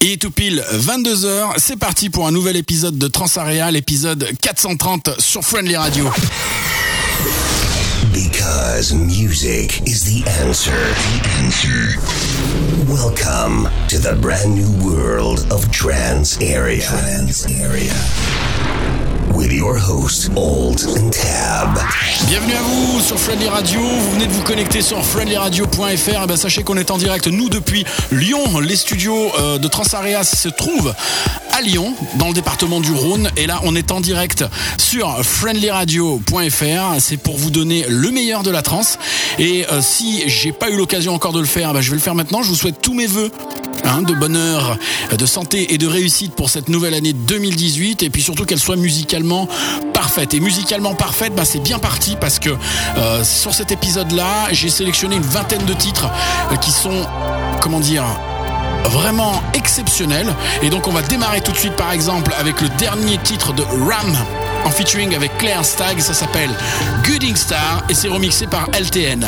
Et tout pile 22h, c'est parti pour un nouvel épisode de Transarea, l'épisode 430 sur Friendly Radio. Because music is the answer. The answer. Welcome to the brand new world of Trans Area. Trans Area. Bienvenue à vous sur Friendly Radio. Vous venez de vous connecter sur friendlyradio.fr. Et ben sachez qu'on est en direct, nous, depuis Lyon. Les studios euh, de Transarea se trouvent à Lyon, dans le département du Rhône. Et là, on est en direct sur friendlyradio.fr. C'est pour vous donner le meilleur de la trance. Et euh, si j'ai pas eu l'occasion encore de le faire, ben, je vais le faire maintenant. Je vous souhaite tous mes voeux hein, de bonheur, de santé et de réussite pour cette nouvelle année 2018. Et puis surtout qu'elle soit musicalement parfaite. Et musicalement parfaite, ben, c'est bien parti parce que euh, sur cet épisode-là, j'ai sélectionné une vingtaine de titres euh, qui sont, comment dire, vraiment exceptionnels. Et donc on va démarrer tout de suite par exemple avec le dernier titre de Ram en featuring avec Claire Stagg, ça s'appelle Gooding Star et c'est remixé par LTN.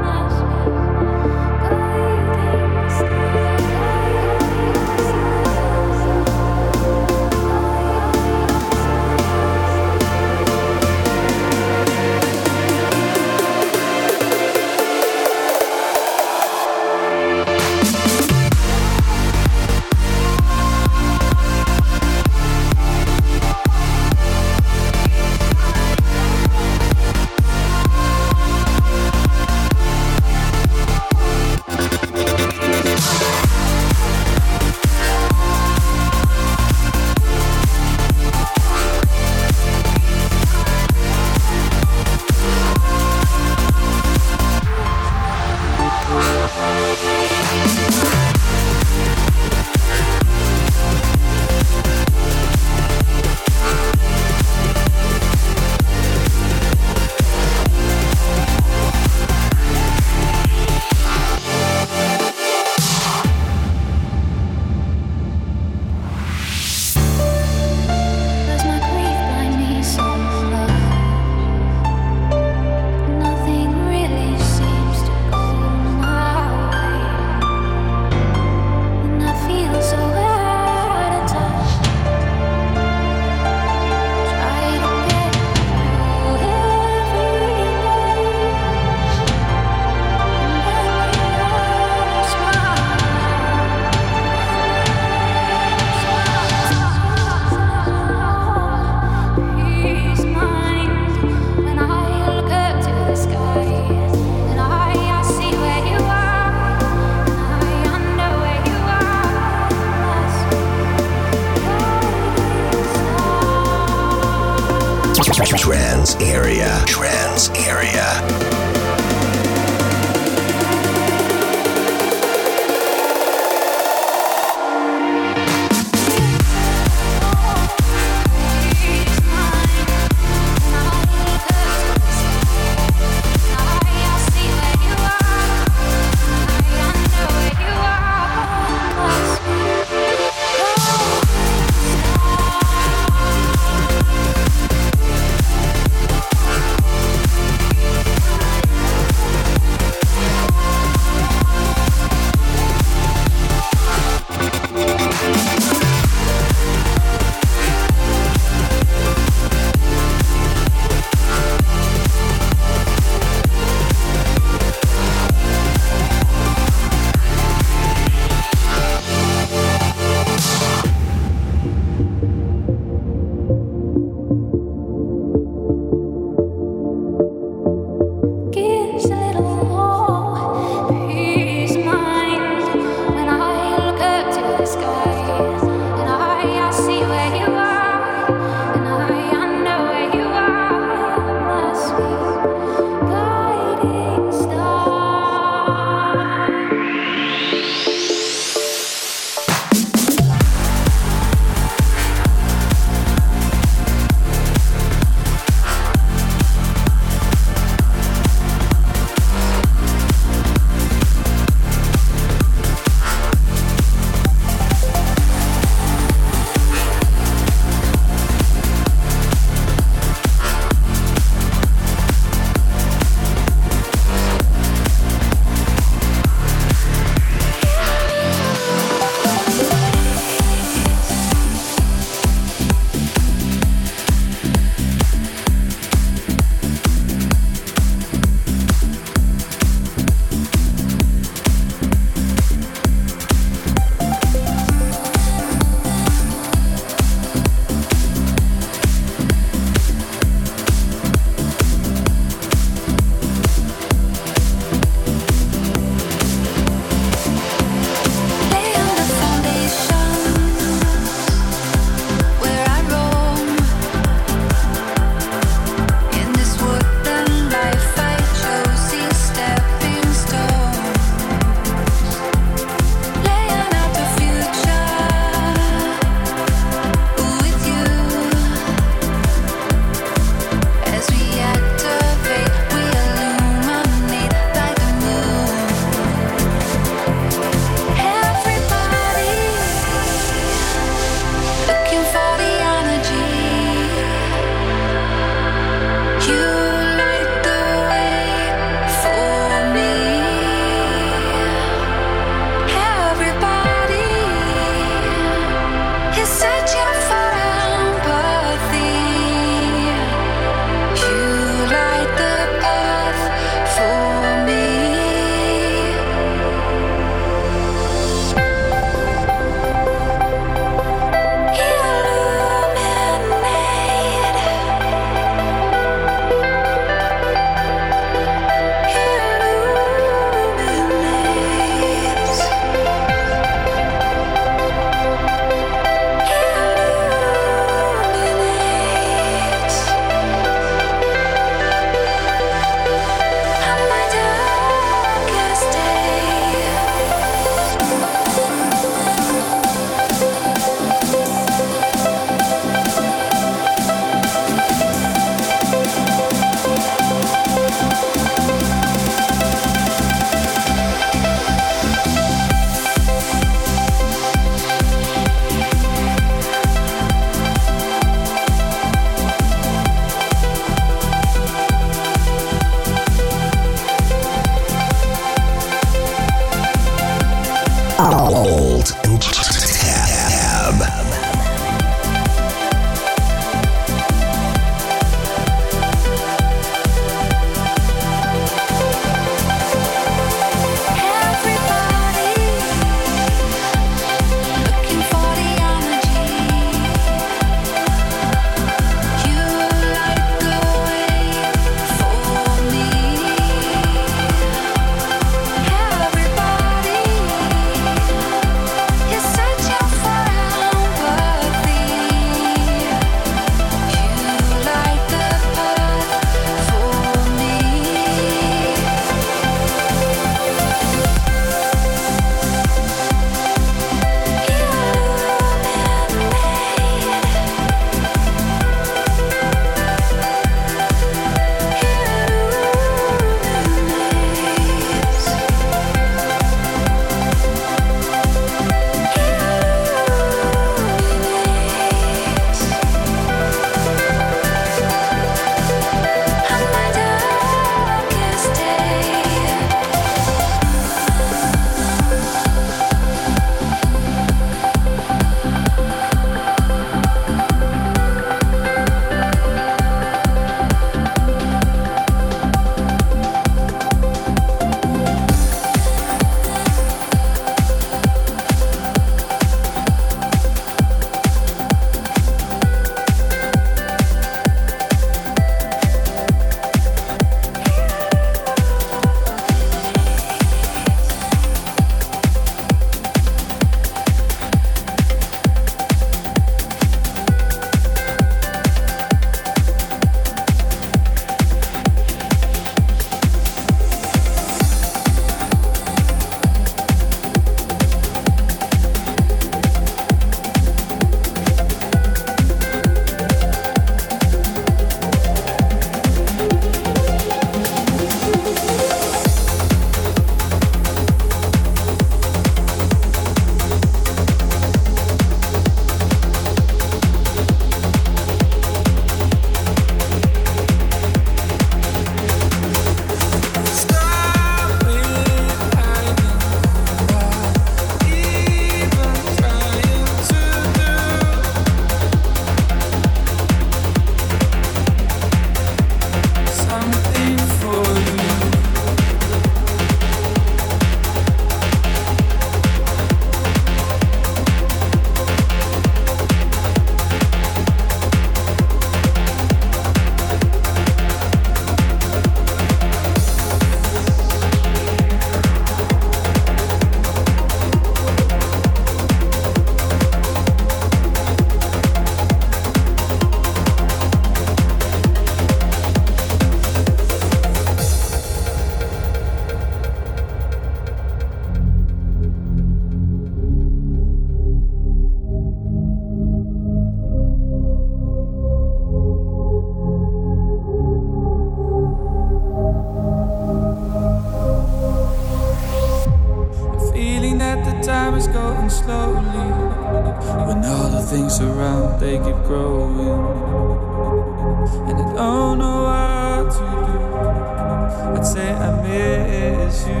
You.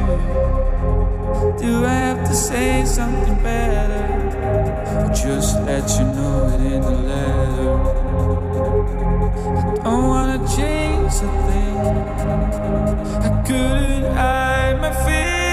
Do I have to say something better? Or just let you know it in the letter. I don't wanna change a thing. I couldn't hide my fear.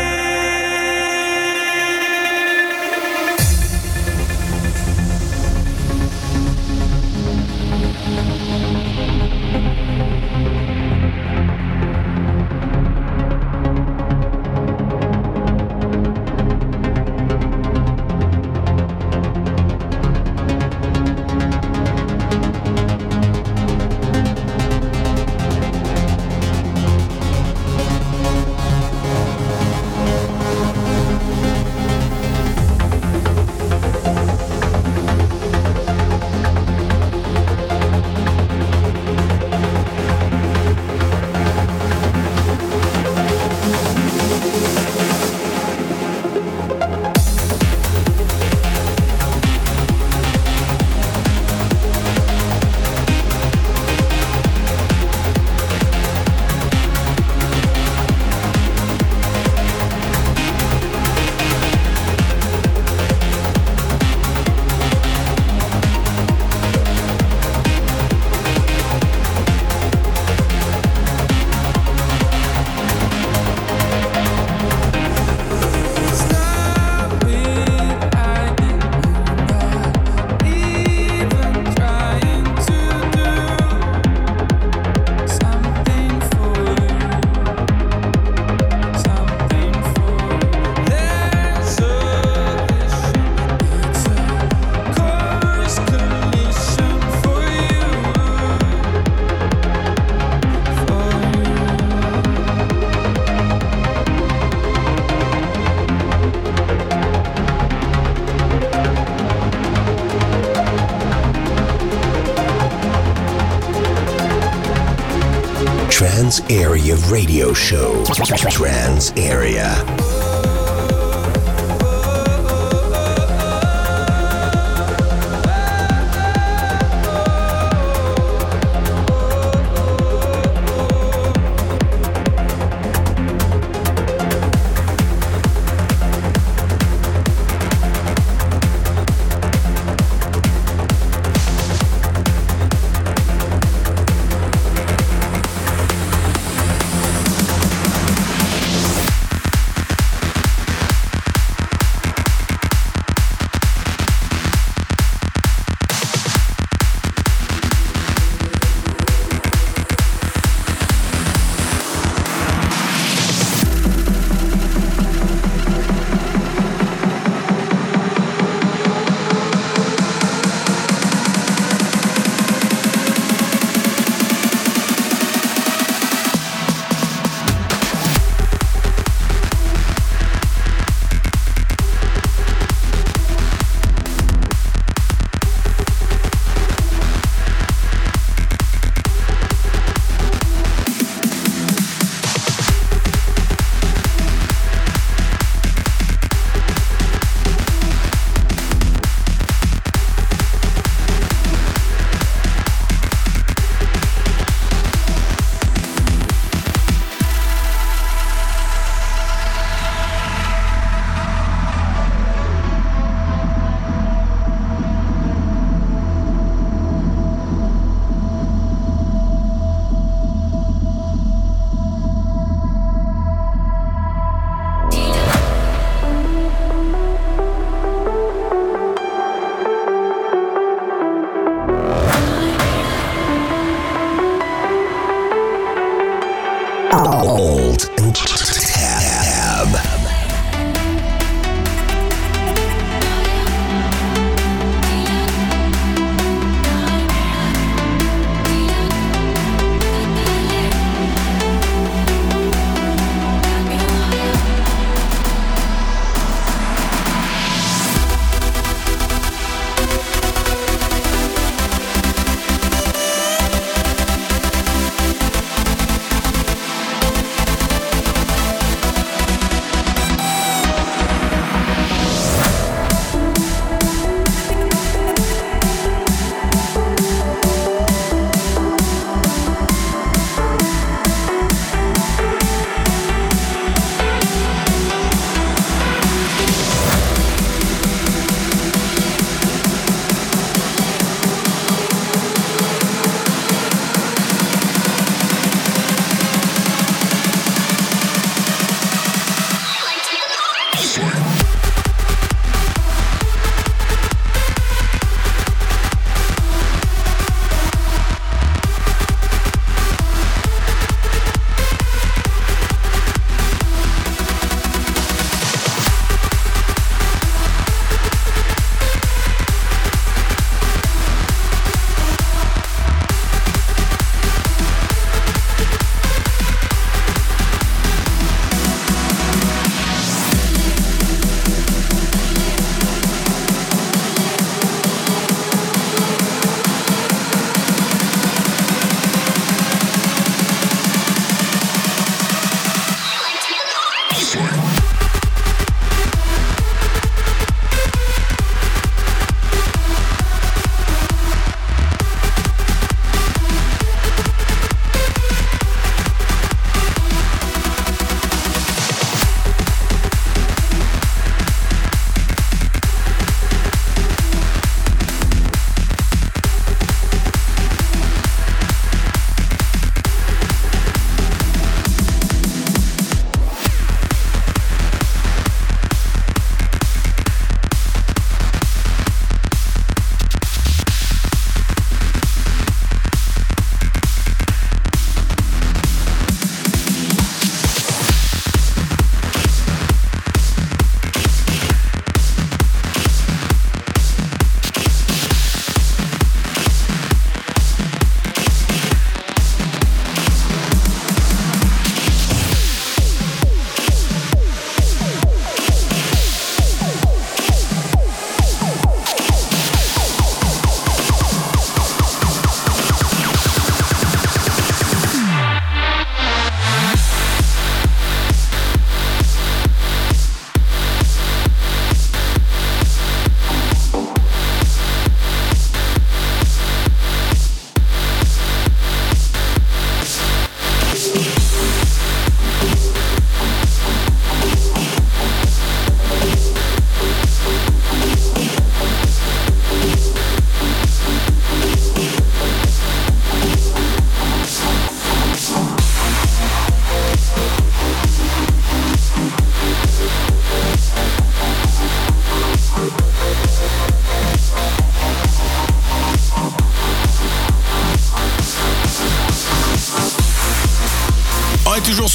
Area Radio Show. Trans Area.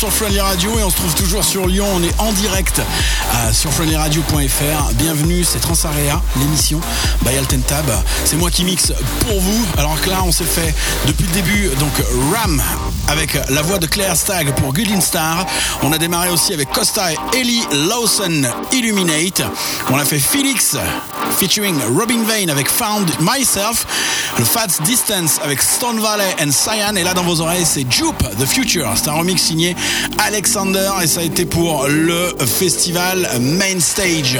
Sur Friendly Radio et on se trouve toujours sur Lyon. On est en direct euh, sur friendlyradio.fr. Bienvenue, c'est Transarea, l'émission by Altentab. C'est moi qui mixe pour vous. Alors que là, on s'est fait depuis le début donc Ram avec la voix de Claire Stagg pour Good In Star. On a démarré aussi avec Costa et Ellie Lawson Illuminate. On a fait Felix featuring Robin Vane avec Found Myself. Le Fats Distance avec Stone Valley and Cyan. Et là, dans vos oreilles, c'est Jupe The Future. C'est un remix signé Alexander et ça a été pour le festival Main Stage.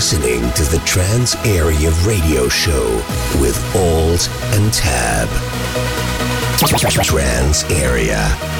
Listening to the Trans Area Radio Show with Alt and Tab. Trans Area.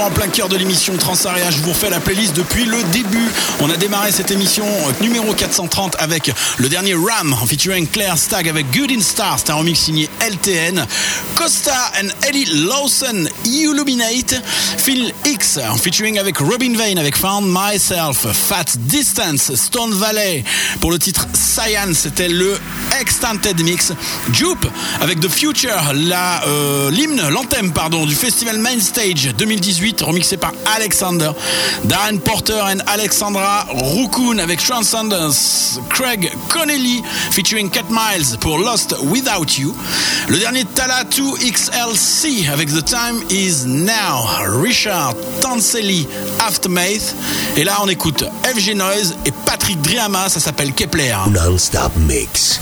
En plein cœur de l'émission Transarea. Je vous refais la playlist depuis le début. On a démarré cette émission euh, numéro 430 avec le dernier Ram en featuring Claire Stagg avec Good in Star. C'est un remix signé LTN. Costa and Ellie Lawson Illuminate, Phil X en featuring avec Robin Vane avec Found Myself, Fat Distance, Stone Valley. Pour le titre Science, c'était le Extended Mix, Jupe avec The Future, la euh, l'hymne, l'anthem pardon du festival Main Stage 2018 remixé par Alexander, Darren Porter and Alexandra Rukun avec Transcendence, Craig Connelly featuring Cat Miles pour Lost Without You, le dernier Tala 2XLC avec The Time Is Now, Richard Tanselli Aftermath, et là on écoute FG Noise et Patrick Driama, ça s'appelle Kepler. Non-stop mix.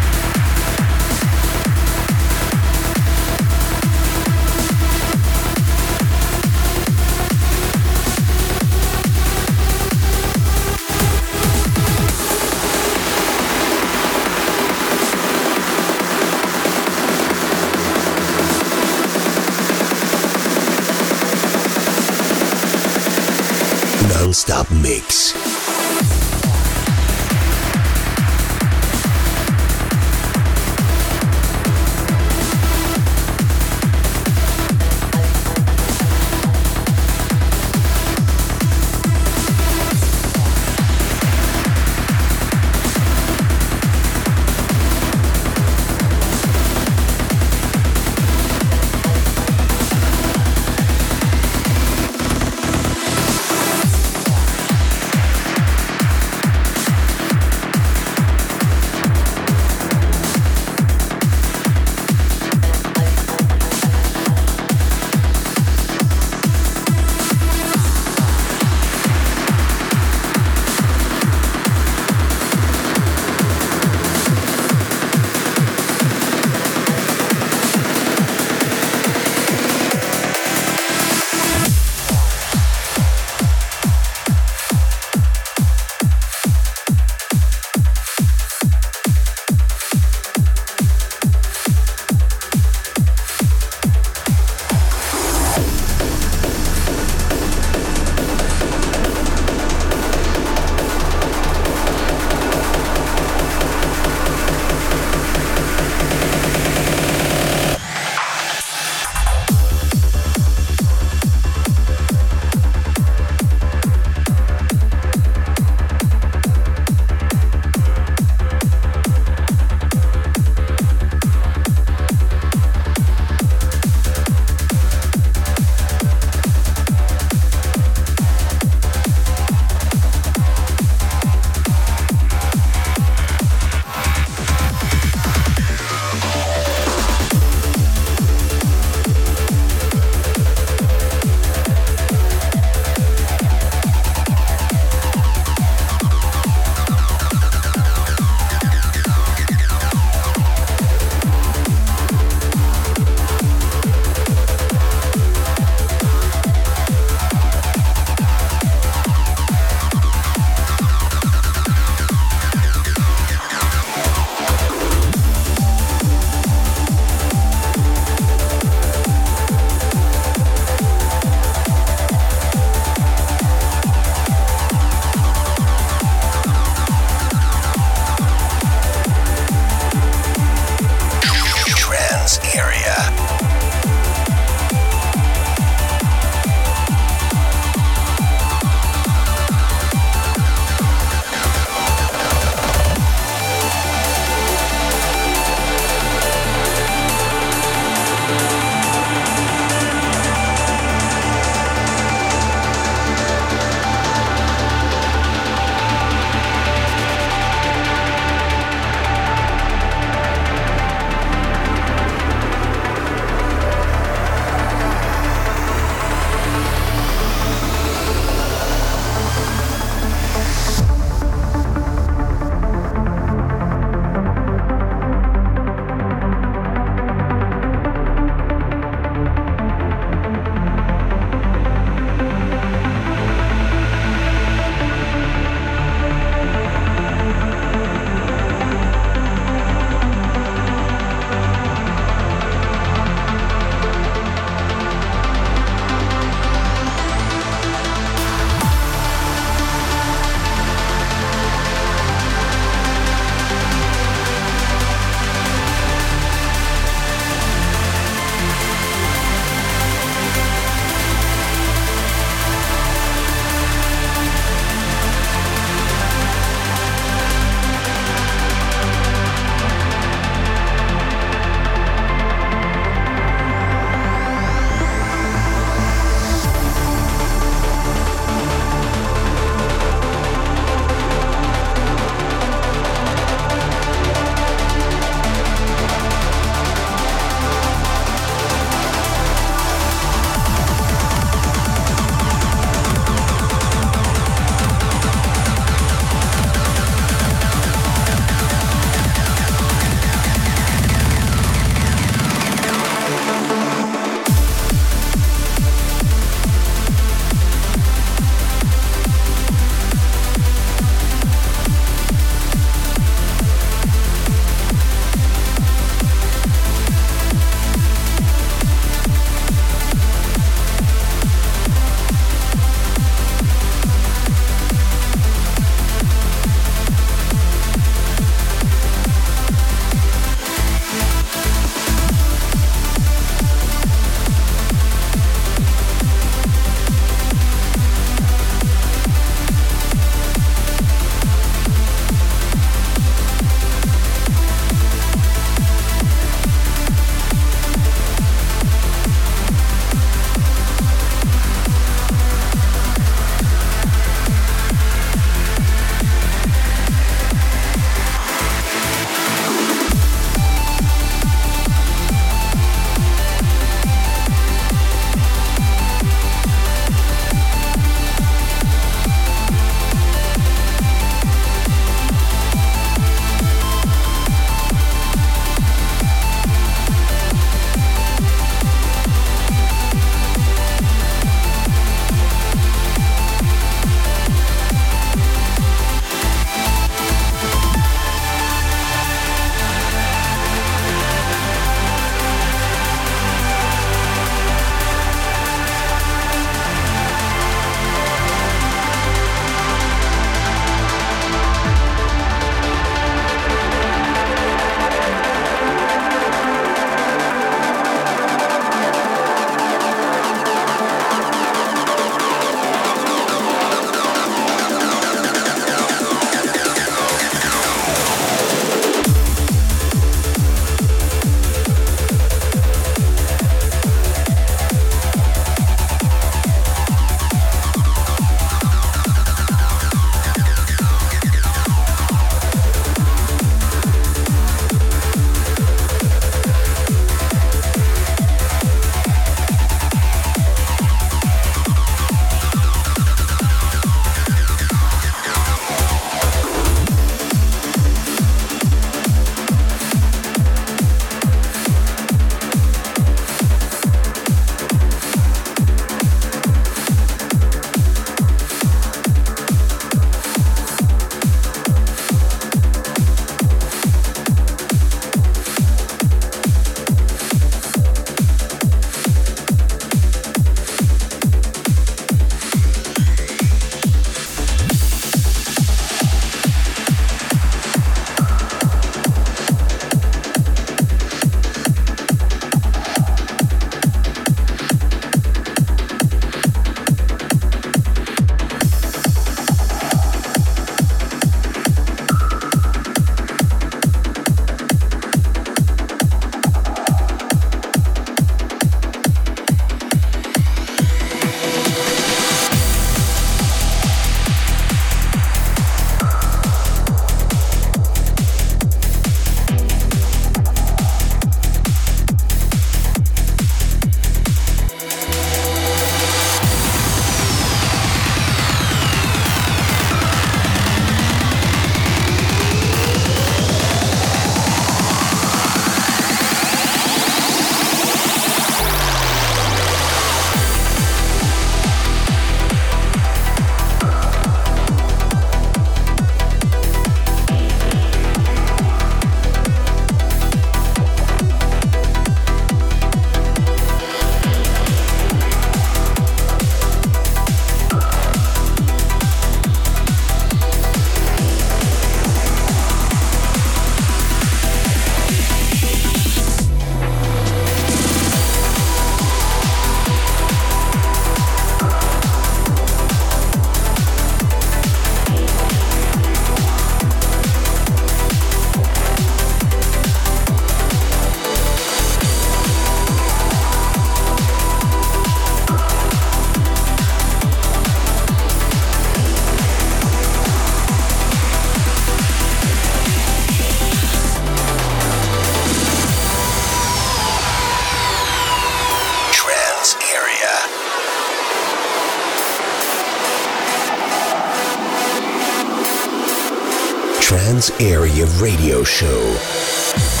Area Radio Show.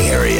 Area.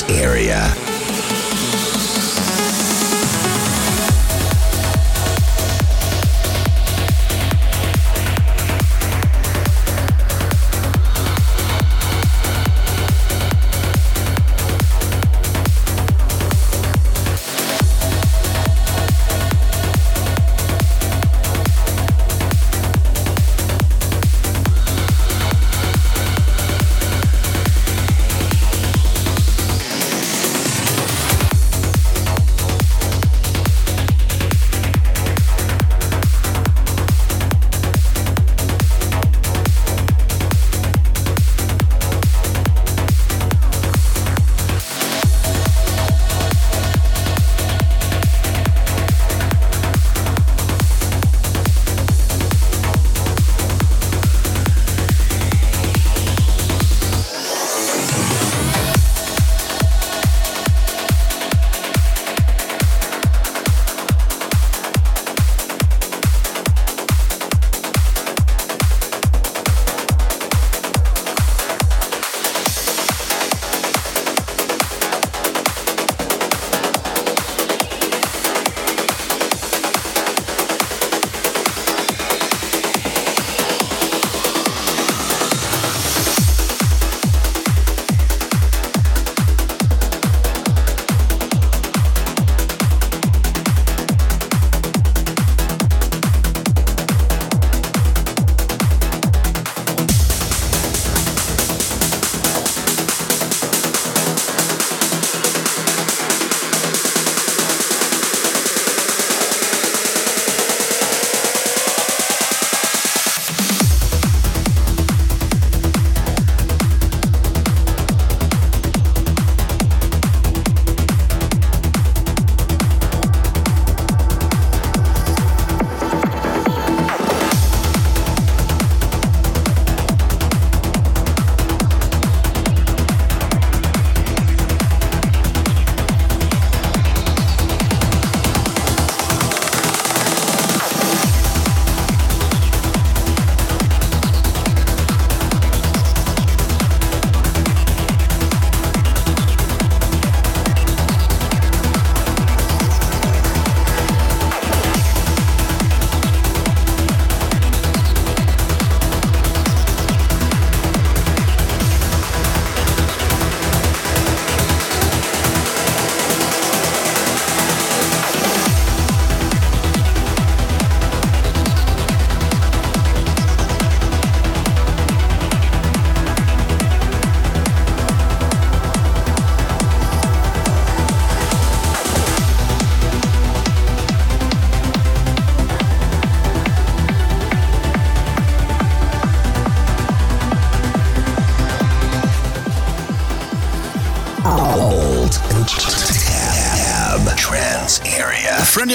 Trans area.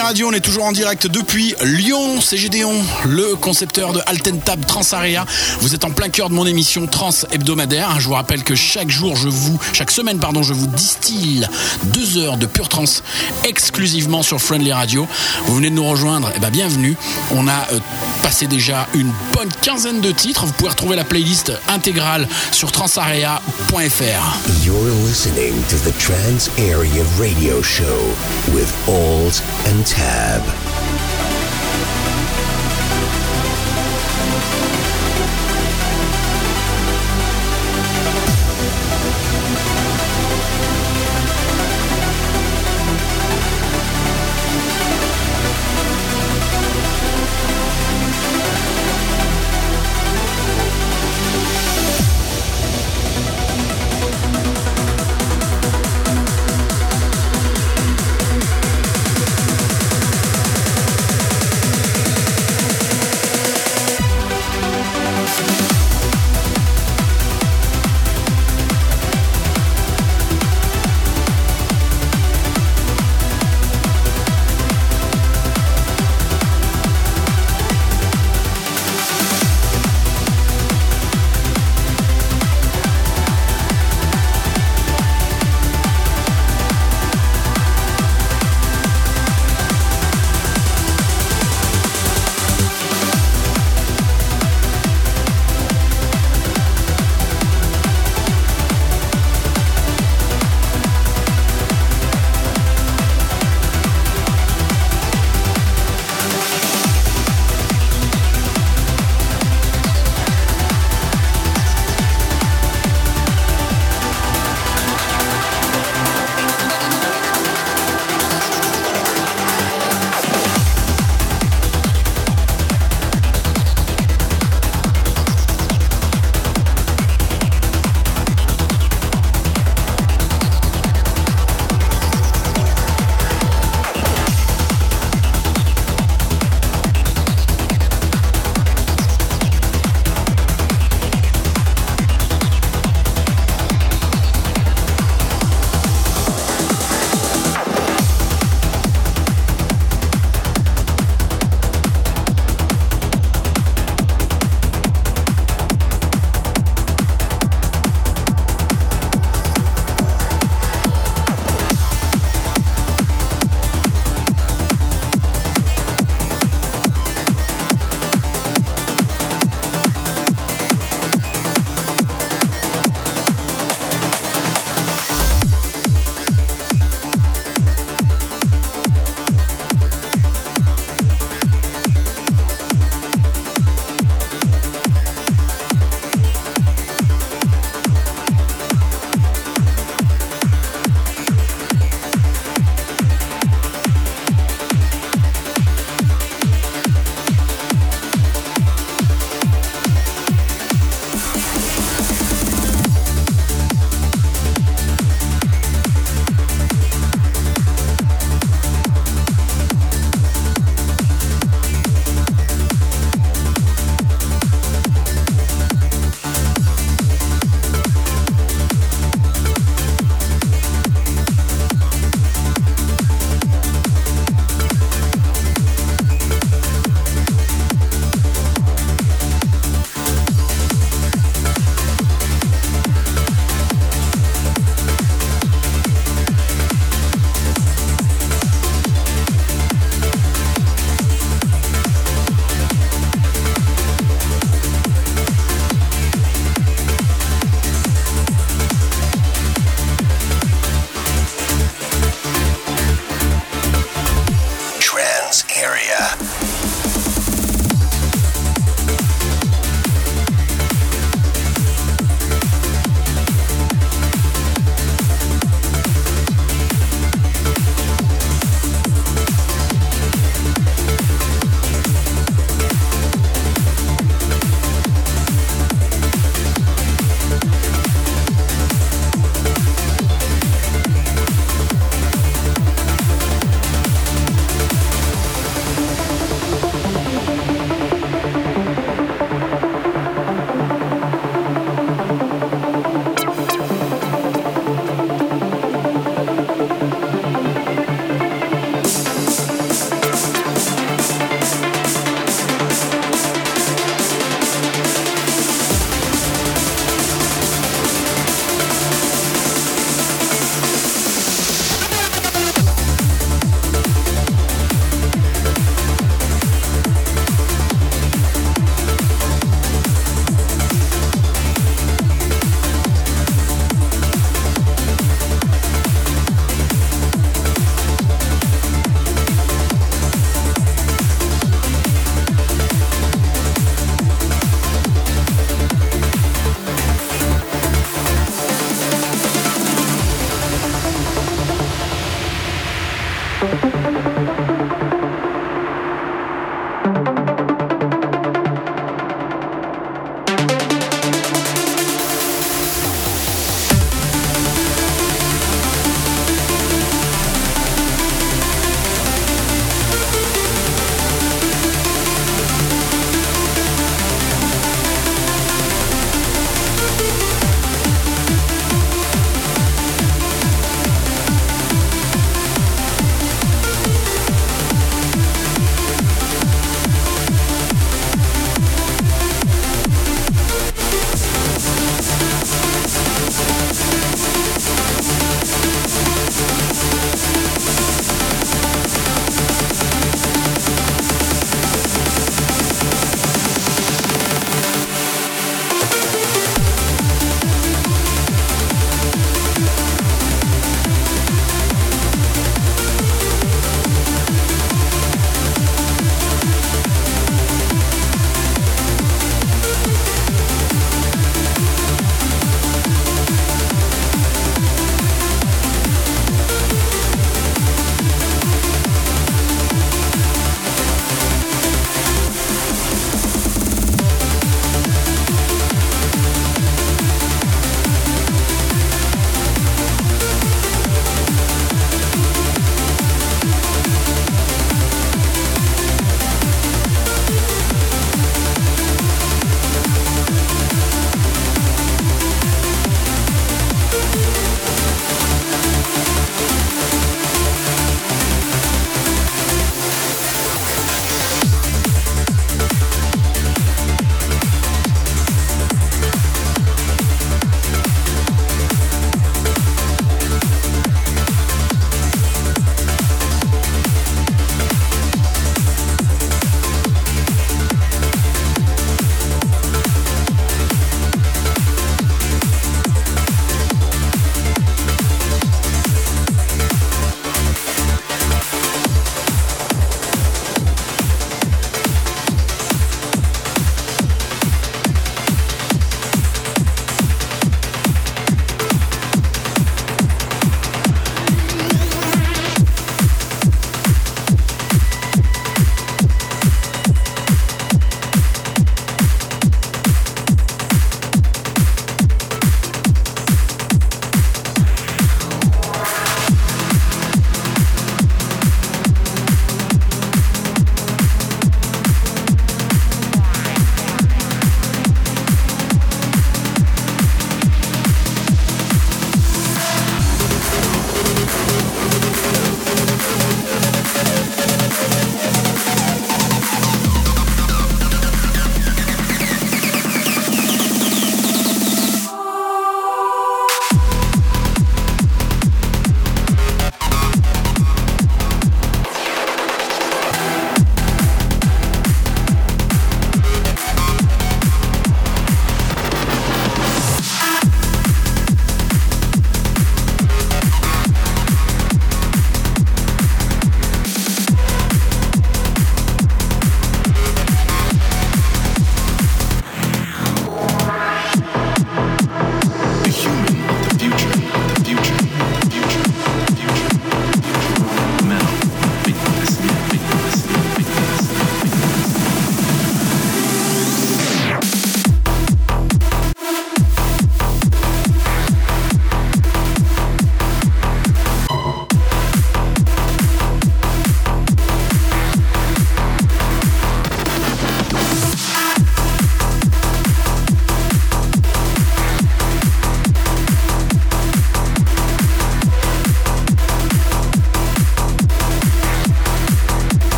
Radio, on est toujours en direct depuis Lyon. C'est Gédéon, le concepteur de Altentab Transarea. Vous êtes en plein cœur de mon émission Trans hebdomadaire. Je vous rappelle que chaque jour, je vous, chaque semaine, pardon, je vous distille deux heures de pure trans exclusivement sur Friendly Radio. Vous venez de nous rejoindre, eh ben bienvenue. On a euh, passé déjà une bonne quinzaine de titres. Vous pouvez retrouver la playlist intégrale sur You're listening to the Trans Area Radio Show with Alt and Tab.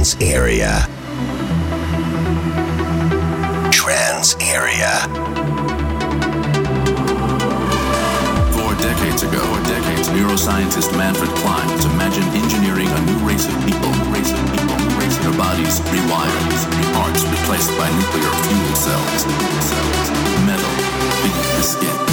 Trans Area. Trans Area. Four decades ago, or decades, neuroscientist Manfred Klein was imagined engineering a new race of people, race of people, race their bodies rewired, parts replaced by nuclear fuel cells, cells, metal beneath the skin.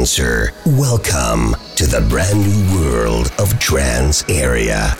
Answer. Welcome to the brand new world of Trans area.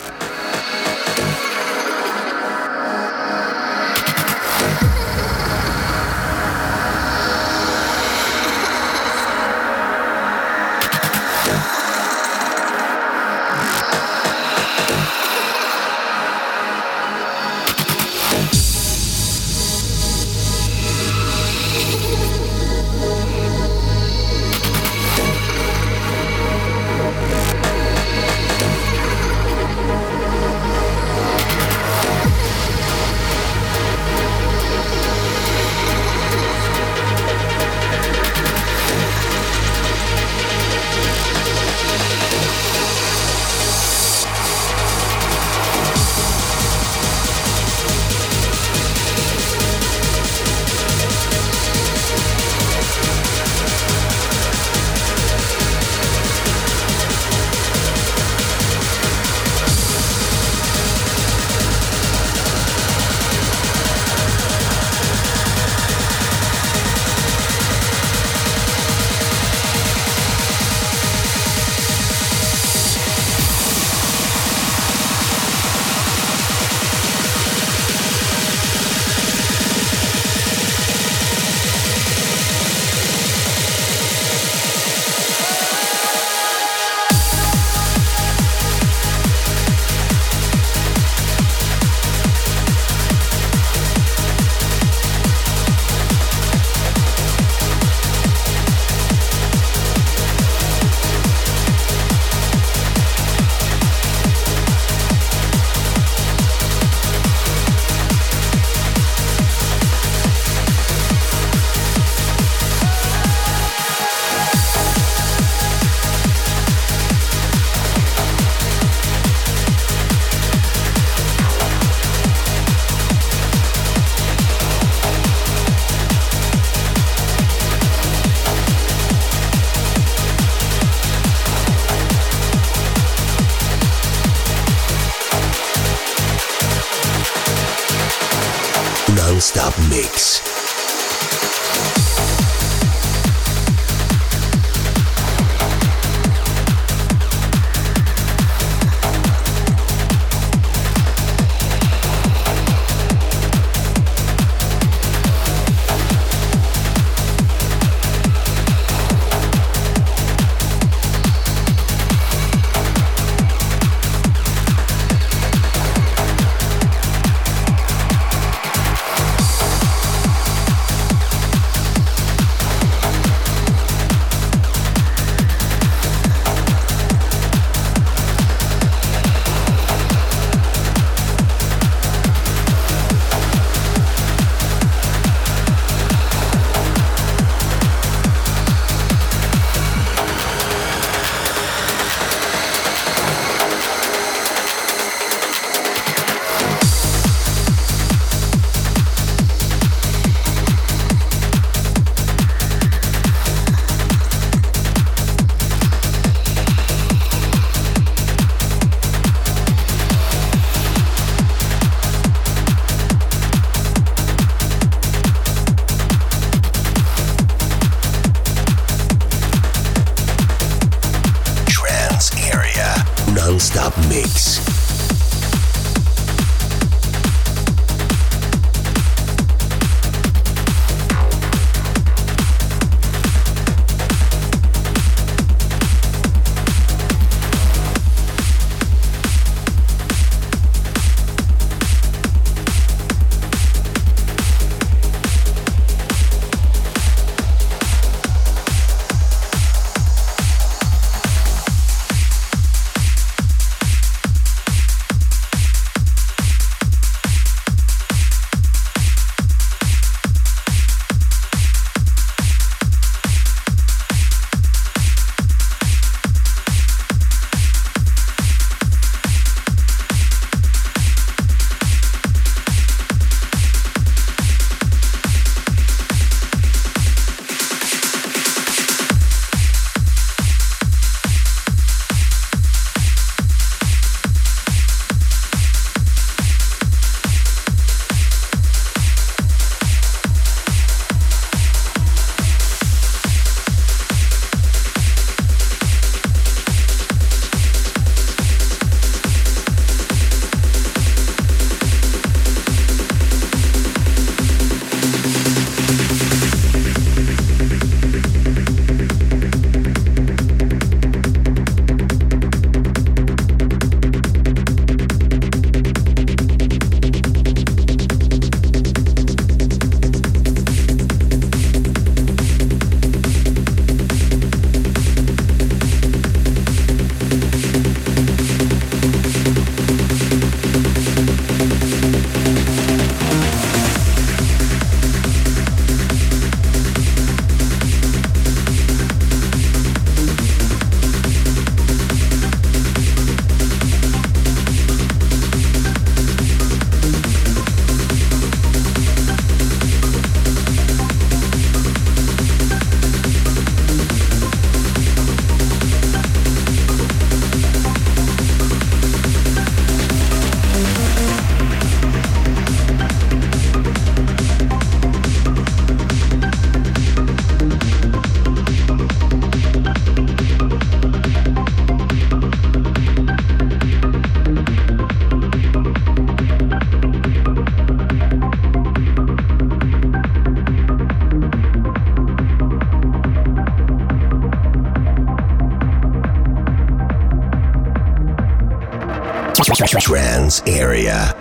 Trans area.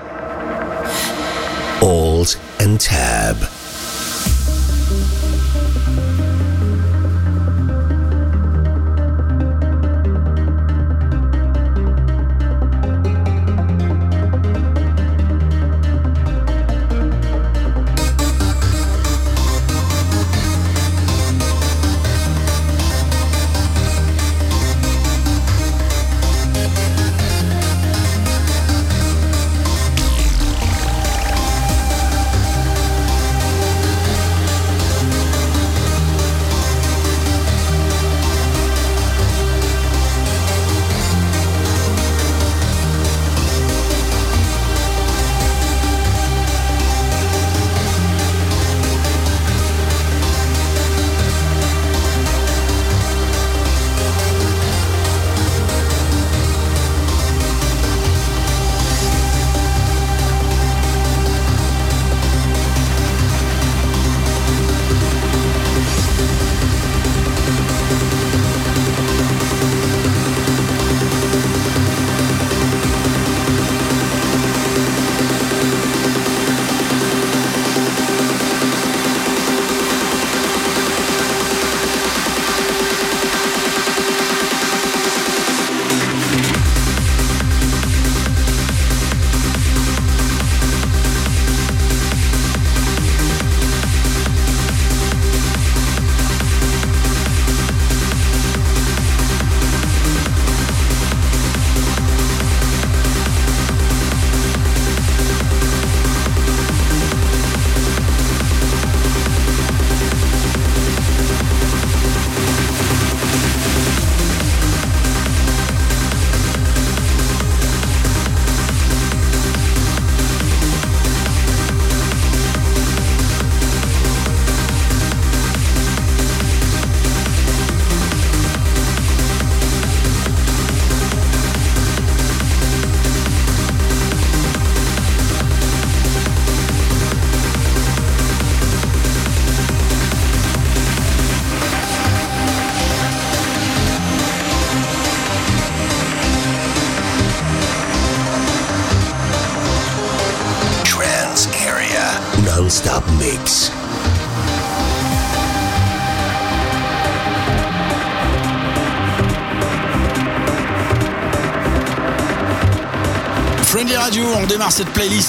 Alt and tab.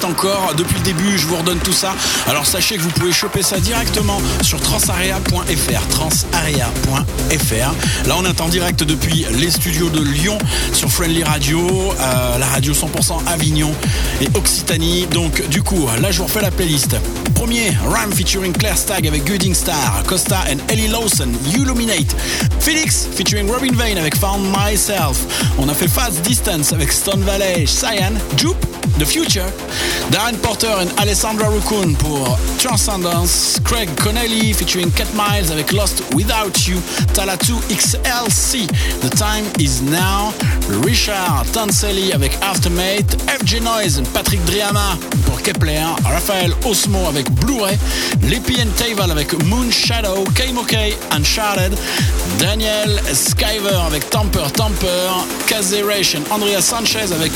Encore. Depuis le début, je vous redonne tout ça. Alors sachez que vous pouvez choper ça directement sur transarea.fr. Transarea.fr. Là, on est en direct depuis les studios de Lyon sur Friendly Radio, euh, la radio 100% Avignon et Occitanie. Donc, du coup, là, je vous refais la playlist. Premier, Ram featuring Claire Stagg avec Gooding Star, Costa and Ellie Lawson, Illuminate. Felix featuring Robin Vane avec Found Myself. On a fait Fast Distance avec Stone Valley, Cyan, Jupe, The Future. Darren Porter and Alessandra Rukun pour Transcendence. Craig Connelly featuring Cat Miles avec Lost Without You. Tala 2 XLC. The Time Is Now. Richard Tanselli avec Aftermate. FG Noise and Patrick Driama pour Kepler. Raphaël Osmo avec Blu-ray. Leppy and Taval avec Moon Shadow. K-Mokay Uncharted. Daniel Skyver avec Tamper Tamper. Kazeration. Andrea Sanchez avec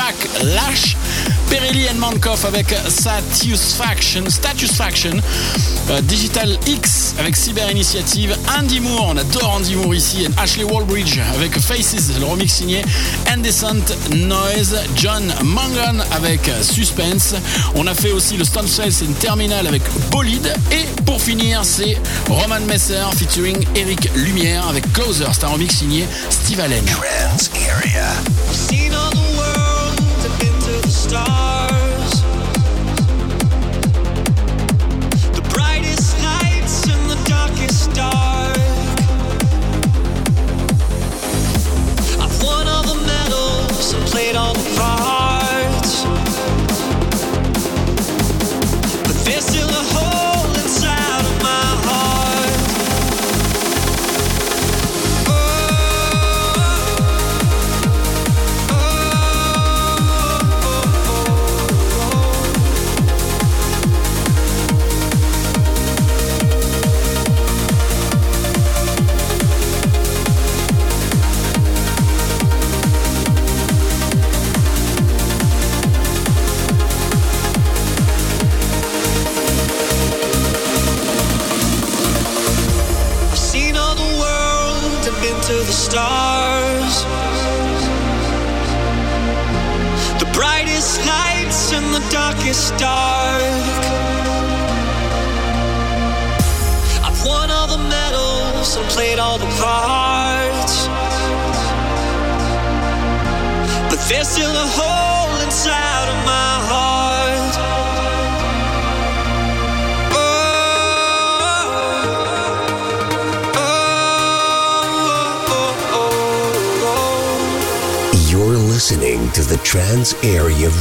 Backlash. Perelli and Mankoff avec Satisfaction, Statusfaction, euh, Digital X avec Cyber Initiative, Andy Moore, on adore Andy Moore ici, and Ashley Wallbridge avec Faces, le remix signé, Indecent Noise, John Mangan avec Suspense. On a fait aussi le Stone Sales and Terminal avec Bolide. Et pour finir, c'est Roman Messer featuring Eric Lumière avec Closer. C'est un remix signé Steve Allen. Stars.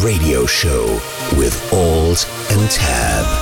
Radio Show with Alt and Tab.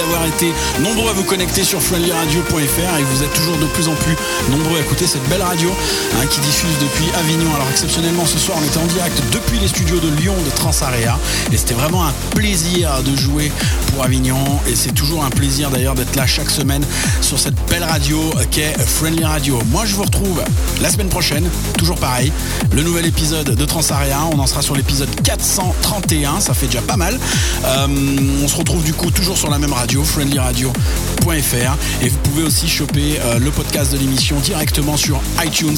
D'avoir été nombreux à vous connecter sur friendlyradio.fr et vous êtes toujours de plus en plus nombreux à écouter cette belle radio hein, qui diffuse depuis Avignon. Alors exceptionnellement ce soir on était en direct depuis les studios de Lyon de Transarea et c'était vraiment un plaisir de jouer pour Avignon et c'est toujours un plaisir d'ailleurs d'être là chaque semaine sur cette belle radio qu'est Friendly Radio. Moi je vous retrouve la semaine prochaine, toujours pareil, le nouvel épisode de Transarea. On en sera sur l'épisode 431, ça fait déjà pas mal. Euh, on se retrouve du coup toujours sur la même radio, friendlyradio.fr. Et vous pouvez aussi choper euh, le podcast de l'émission directement sur iTunes.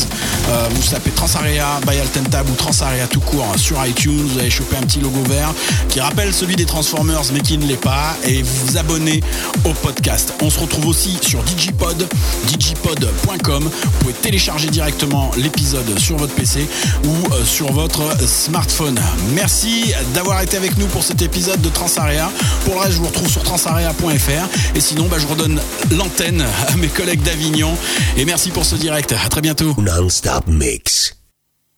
Euh, vous tapez Transarea by Altentab ou Transarea tout court sur iTunes. Vous allez choper un petit logo vert qui rappelle celui des Transformers mais qui ne l'est pas. Et vous vous abonnez au podcast. On se retrouve aussi sur Digipod, digipod.com. Vous pouvez télécharger directement l'épisode sur votre PC ou sur votre smartphone. Merci d'avoir été avec nous pour cet épisode de Transarea. Pour le reste, je vous retrouve sur transarea.fr. Et sinon, bah, je redonne l'antenne à mes collègues d'Avignon. Et merci pour ce direct. À très bientôt. Non-stop mix.